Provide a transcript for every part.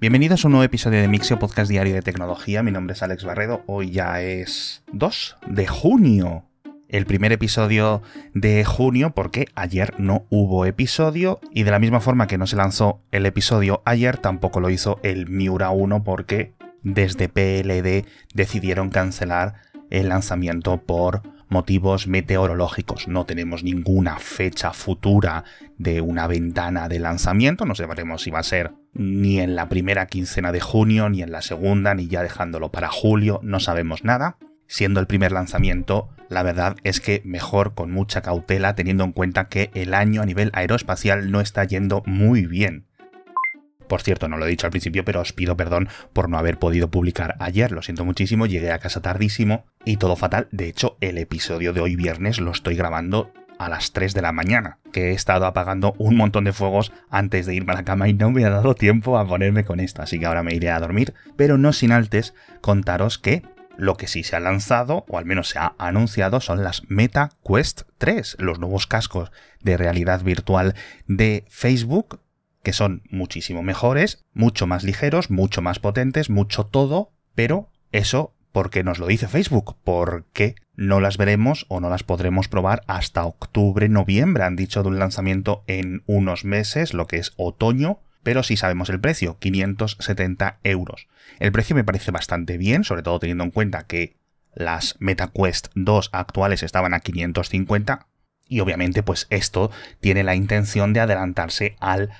Bienvenidos a un nuevo episodio de Mixio Podcast Diario de Tecnología. Mi nombre es Alex Barredo. Hoy ya es 2 de junio. El primer episodio de junio porque ayer no hubo episodio y de la misma forma que no se lanzó el episodio ayer tampoco lo hizo el Miura 1 porque desde PLD decidieron cancelar el lanzamiento por motivos meteorológicos. No tenemos ninguna fecha futura de una ventana de lanzamiento, no sabremos si va a ser ni en la primera quincena de junio, ni en la segunda, ni ya dejándolo para julio, no sabemos nada. Siendo el primer lanzamiento, la verdad es que mejor con mucha cautela teniendo en cuenta que el año a nivel aeroespacial no está yendo muy bien. Por cierto, no lo he dicho al principio, pero os pido perdón por no haber podido publicar ayer. Lo siento muchísimo, llegué a casa tardísimo y todo fatal. De hecho, el episodio de hoy viernes lo estoy grabando a las 3 de la mañana, que he estado apagando un montón de fuegos antes de irme a la cama y no me ha dado tiempo a ponerme con esto, así que ahora me iré a dormir, pero no sin antes contaros que lo que sí se ha lanzado, o al menos se ha anunciado, son las Meta Quest 3, los nuevos cascos de realidad virtual de Facebook, que son muchísimo mejores, mucho más ligeros, mucho más potentes, mucho todo, pero eso porque nos lo dice Facebook, porque no las veremos o no las podremos probar hasta octubre, noviembre. Han dicho de un lanzamiento en unos meses, lo que es otoño, pero sí sabemos el precio, 570 euros. El precio me parece bastante bien, sobre todo teniendo en cuenta que las MetaQuest 2 actuales estaban a 550 y obviamente pues esto tiene la intención de adelantarse al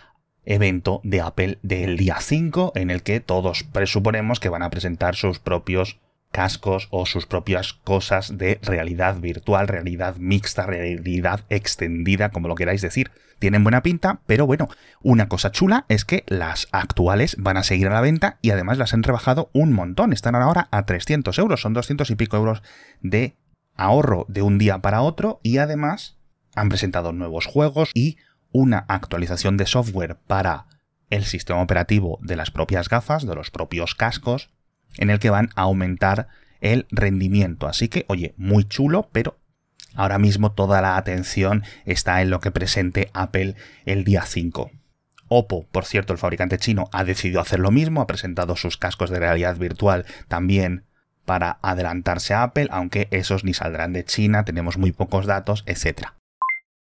evento de Apple del día 5 en el que todos presuponemos que van a presentar sus propios cascos o sus propias cosas de realidad virtual, realidad mixta, realidad extendida, como lo queráis decir. Tienen buena pinta, pero bueno, una cosa chula es que las actuales van a seguir a la venta y además las han rebajado un montón. Están ahora a 300 euros, son 200 y pico euros de ahorro de un día para otro y además han presentado nuevos juegos y una actualización de software para el sistema operativo de las propias gafas, de los propios cascos, en el que van a aumentar el rendimiento. Así que, oye, muy chulo, pero ahora mismo toda la atención está en lo que presente Apple el día 5. Oppo, por cierto, el fabricante chino, ha decidido hacer lo mismo, ha presentado sus cascos de realidad virtual también para adelantarse a Apple, aunque esos ni saldrán de China, tenemos muy pocos datos, etc.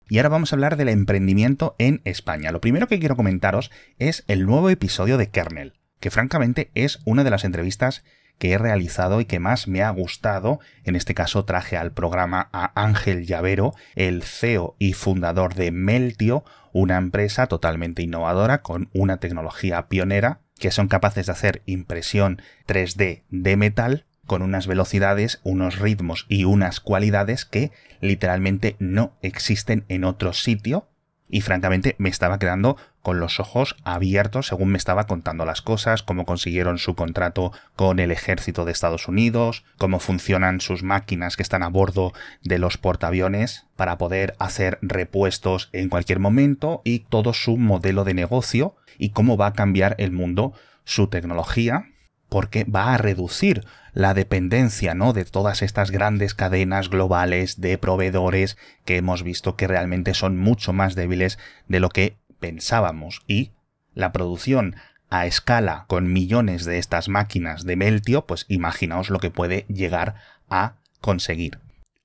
Y ahora vamos a hablar del emprendimiento en España. Lo primero que quiero comentaros es el nuevo episodio de Kernel, que francamente es una de las entrevistas que he realizado y que más me ha gustado. En este caso traje al programa a Ángel Llavero, el CEO y fundador de Meltio, una empresa totalmente innovadora con una tecnología pionera que son capaces de hacer impresión 3D de metal con unas velocidades, unos ritmos y unas cualidades que literalmente no existen en otro sitio. Y francamente me estaba quedando con los ojos abiertos según me estaba contando las cosas, cómo consiguieron su contrato con el ejército de Estados Unidos, cómo funcionan sus máquinas que están a bordo de los portaaviones para poder hacer repuestos en cualquier momento y todo su modelo de negocio y cómo va a cambiar el mundo su tecnología porque va a reducir la dependencia ¿no? de todas estas grandes cadenas globales de proveedores que hemos visto que realmente son mucho más débiles de lo que pensábamos y la producción a escala con millones de estas máquinas de Meltio, pues imaginaos lo que puede llegar a conseguir.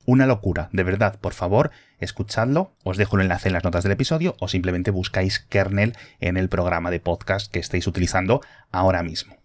Una locura, de verdad, por favor, escuchadlo, os dejo el enlace en las notas del episodio o simplemente buscáis kernel en el programa de podcast que estéis utilizando ahora mismo.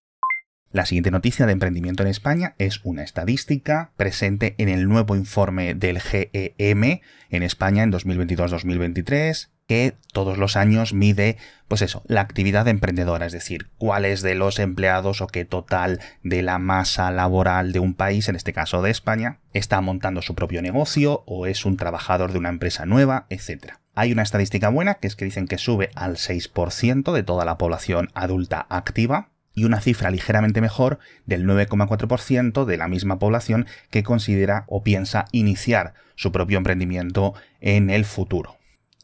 La siguiente noticia de emprendimiento en España es una estadística presente en el nuevo informe del GEM en España en 2022-2023 que todos los años mide, pues eso, la actividad emprendedora, es decir, cuáles de los empleados o qué total de la masa laboral de un país, en este caso de España, está montando su propio negocio o es un trabajador de una empresa nueva, etc. Hay una estadística buena que es que dicen que sube al 6% de toda la población adulta activa, y una cifra ligeramente mejor del 9,4% de la misma población que considera o piensa iniciar su propio emprendimiento en el futuro.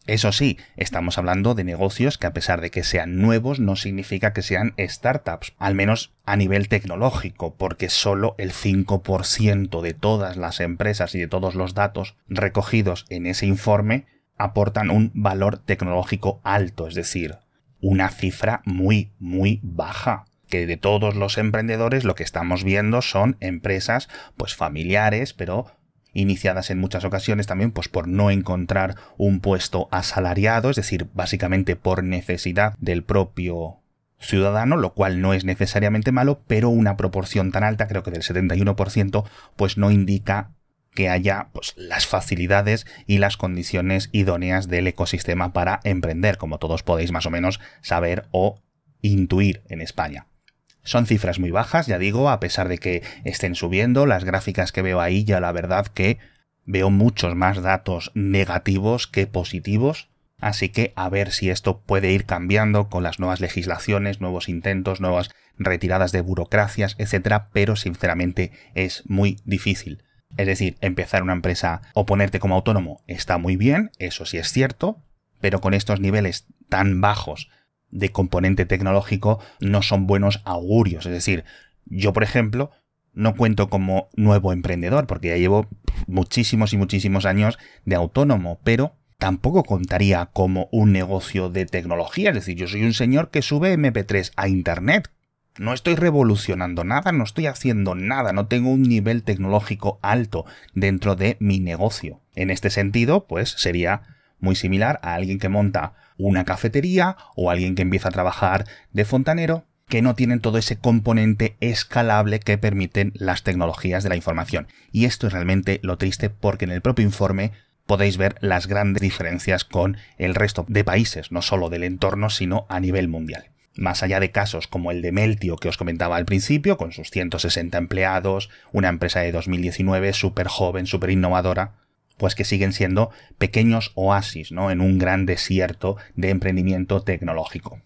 Eso sí, estamos hablando de negocios que a pesar de que sean nuevos no significa que sean startups, al menos a nivel tecnológico, porque solo el 5% de todas las empresas y de todos los datos recogidos en ese informe aportan un valor tecnológico alto, es decir, una cifra muy, muy baja. Que de todos los emprendedores lo que estamos viendo son empresas pues familiares, pero iniciadas en muchas ocasiones también pues por no encontrar un puesto asalariado, es decir, básicamente por necesidad del propio ciudadano, lo cual no es necesariamente malo, pero una proporción tan alta, creo que del 71%, pues no indica que haya pues, las facilidades y las condiciones idóneas del ecosistema para emprender, como todos podéis más o menos saber o intuir en España. Son cifras muy bajas, ya digo, a pesar de que estén subiendo, las gráficas que veo ahí ya la verdad que veo muchos más datos negativos que positivos, así que a ver si esto puede ir cambiando con las nuevas legislaciones, nuevos intentos, nuevas retiradas de burocracias, etcétera, pero sinceramente es muy difícil. Es decir, empezar una empresa o ponerte como autónomo está muy bien, eso sí es cierto, pero con estos niveles tan bajos de componente tecnológico no son buenos augurios. Es decir, yo, por ejemplo, no cuento como nuevo emprendedor, porque ya llevo muchísimos y muchísimos años de autónomo, pero tampoco contaría como un negocio de tecnología. Es decir, yo soy un señor que sube MP3 a Internet. No estoy revolucionando nada, no estoy haciendo nada, no tengo un nivel tecnológico alto dentro de mi negocio. En este sentido, pues sería muy similar a alguien que monta una cafetería o alguien que empieza a trabajar de fontanero que no tienen todo ese componente escalable que permiten las tecnologías de la información. Y esto es realmente lo triste porque en el propio informe podéis ver las grandes diferencias con el resto de países, no solo del entorno, sino a nivel mundial. Más allá de casos como el de Meltio que os comentaba al principio, con sus 160 empleados, una empresa de 2019 súper joven, súper innovadora, pues que siguen siendo pequeños oasis, ¿no? En un gran desierto de emprendimiento tecnológico.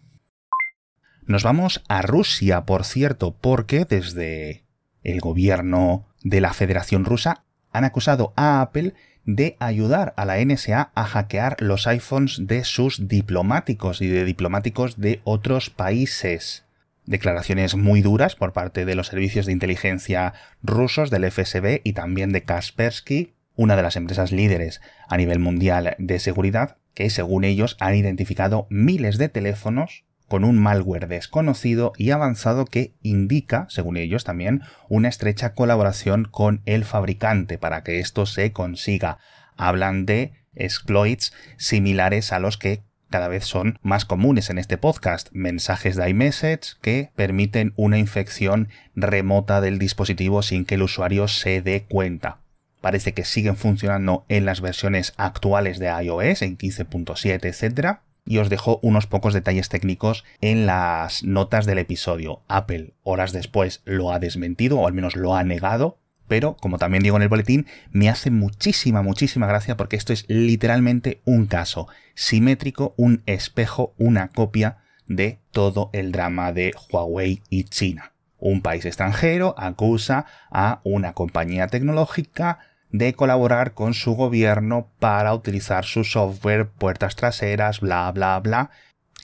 Nos vamos a Rusia, por cierto, porque desde el gobierno de la Federación Rusa han acusado a Apple de ayudar a la NSA a hackear los iPhones de sus diplomáticos y de diplomáticos de otros países. Declaraciones muy duras por parte de los servicios de inteligencia rusos del FSB y también de Kaspersky, una de las empresas líderes a nivel mundial de seguridad, que según ellos han identificado miles de teléfonos con un malware desconocido y avanzado que indica, según ellos también, una estrecha colaboración con el fabricante para que esto se consiga. Hablan de exploits similares a los que cada vez son más comunes en este podcast, mensajes de iMessage que permiten una infección remota del dispositivo sin que el usuario se dé cuenta parece que siguen funcionando en las versiones actuales de iOS, en 15.7, etc. Y os dejo unos pocos detalles técnicos en las notas del episodio. Apple, horas después, lo ha desmentido, o al menos lo ha negado, pero como también digo en el boletín, me hace muchísima, muchísima gracia porque esto es literalmente un caso simétrico, un espejo, una copia de todo el drama de Huawei y China. Un país extranjero acusa a una compañía tecnológica de colaborar con su gobierno para utilizar su software, puertas traseras, bla, bla, bla,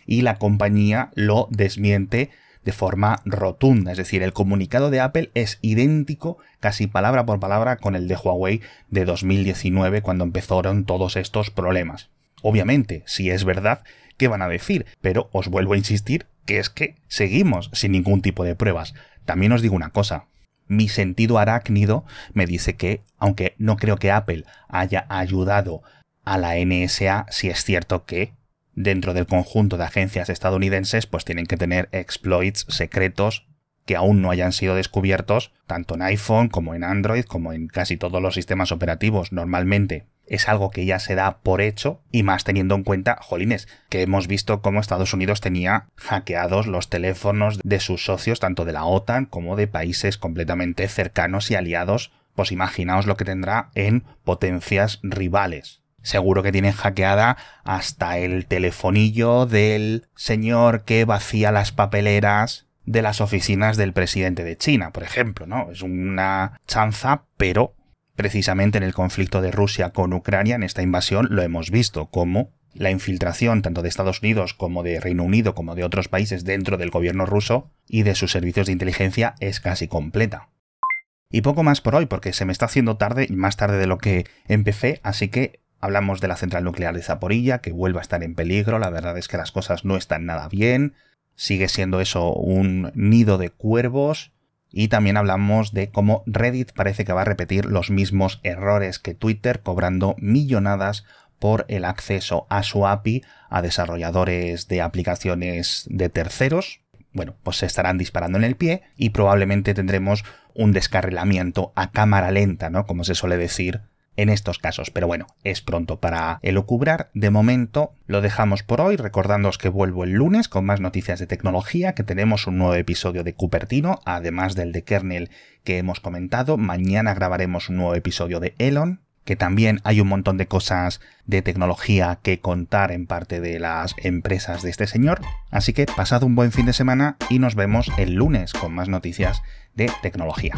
y la compañía lo desmiente de forma rotunda. Es decir, el comunicado de Apple es idéntico, casi palabra por palabra, con el de Huawei de 2019, cuando empezaron todos estos problemas. Obviamente, si es verdad, ¿qué van a decir? Pero os vuelvo a insistir que es que seguimos sin ningún tipo de pruebas. También os digo una cosa, mi sentido arácnido me dice que, aunque no creo que Apple haya ayudado a la NSA, si es cierto que dentro del conjunto de agencias estadounidenses pues tienen que tener exploits secretos que aún no hayan sido descubiertos, tanto en iPhone como en Android, como en casi todos los sistemas operativos. Normalmente es algo que ya se da por hecho y más teniendo en cuenta, jolines, que hemos visto cómo Estados Unidos tenía hackeados los teléfonos de sus socios, tanto de la OTAN como de países completamente cercanos y aliados, pues imaginaos lo que tendrá en potencias rivales. Seguro que tienen hackeada hasta el telefonillo del señor que vacía las papeleras de las oficinas del presidente de China, por ejemplo, ¿no? Es una chanza, pero Precisamente en el conflicto de Rusia con Ucrania, en esta invasión, lo hemos visto como la infiltración tanto de Estados Unidos como de Reino Unido como de otros países dentro del gobierno ruso y de sus servicios de inteligencia es casi completa. Y poco más por hoy, porque se me está haciendo tarde, más tarde de lo que empecé, así que hablamos de la central nuclear de Zaporilla, que vuelve a estar en peligro, la verdad es que las cosas no están nada bien, sigue siendo eso un nido de cuervos. Y también hablamos de cómo Reddit parece que va a repetir los mismos errores que Twitter, cobrando millonadas por el acceso a su API a desarrolladores de aplicaciones de terceros. Bueno, pues se estarán disparando en el pie y probablemente tendremos un descarrilamiento a cámara lenta, ¿no? Como se suele decir en estos casos. Pero bueno, es pronto para elucubrar. De momento lo dejamos por hoy, recordándoos que vuelvo el lunes con más noticias de tecnología, que tenemos un nuevo episodio de Cupertino, además del de Kernel que hemos comentado. Mañana grabaremos un nuevo episodio de Elon, que también hay un montón de cosas de tecnología que contar en parte de las empresas de este señor. Así que pasad un buen fin de semana y nos vemos el lunes con más noticias de tecnología.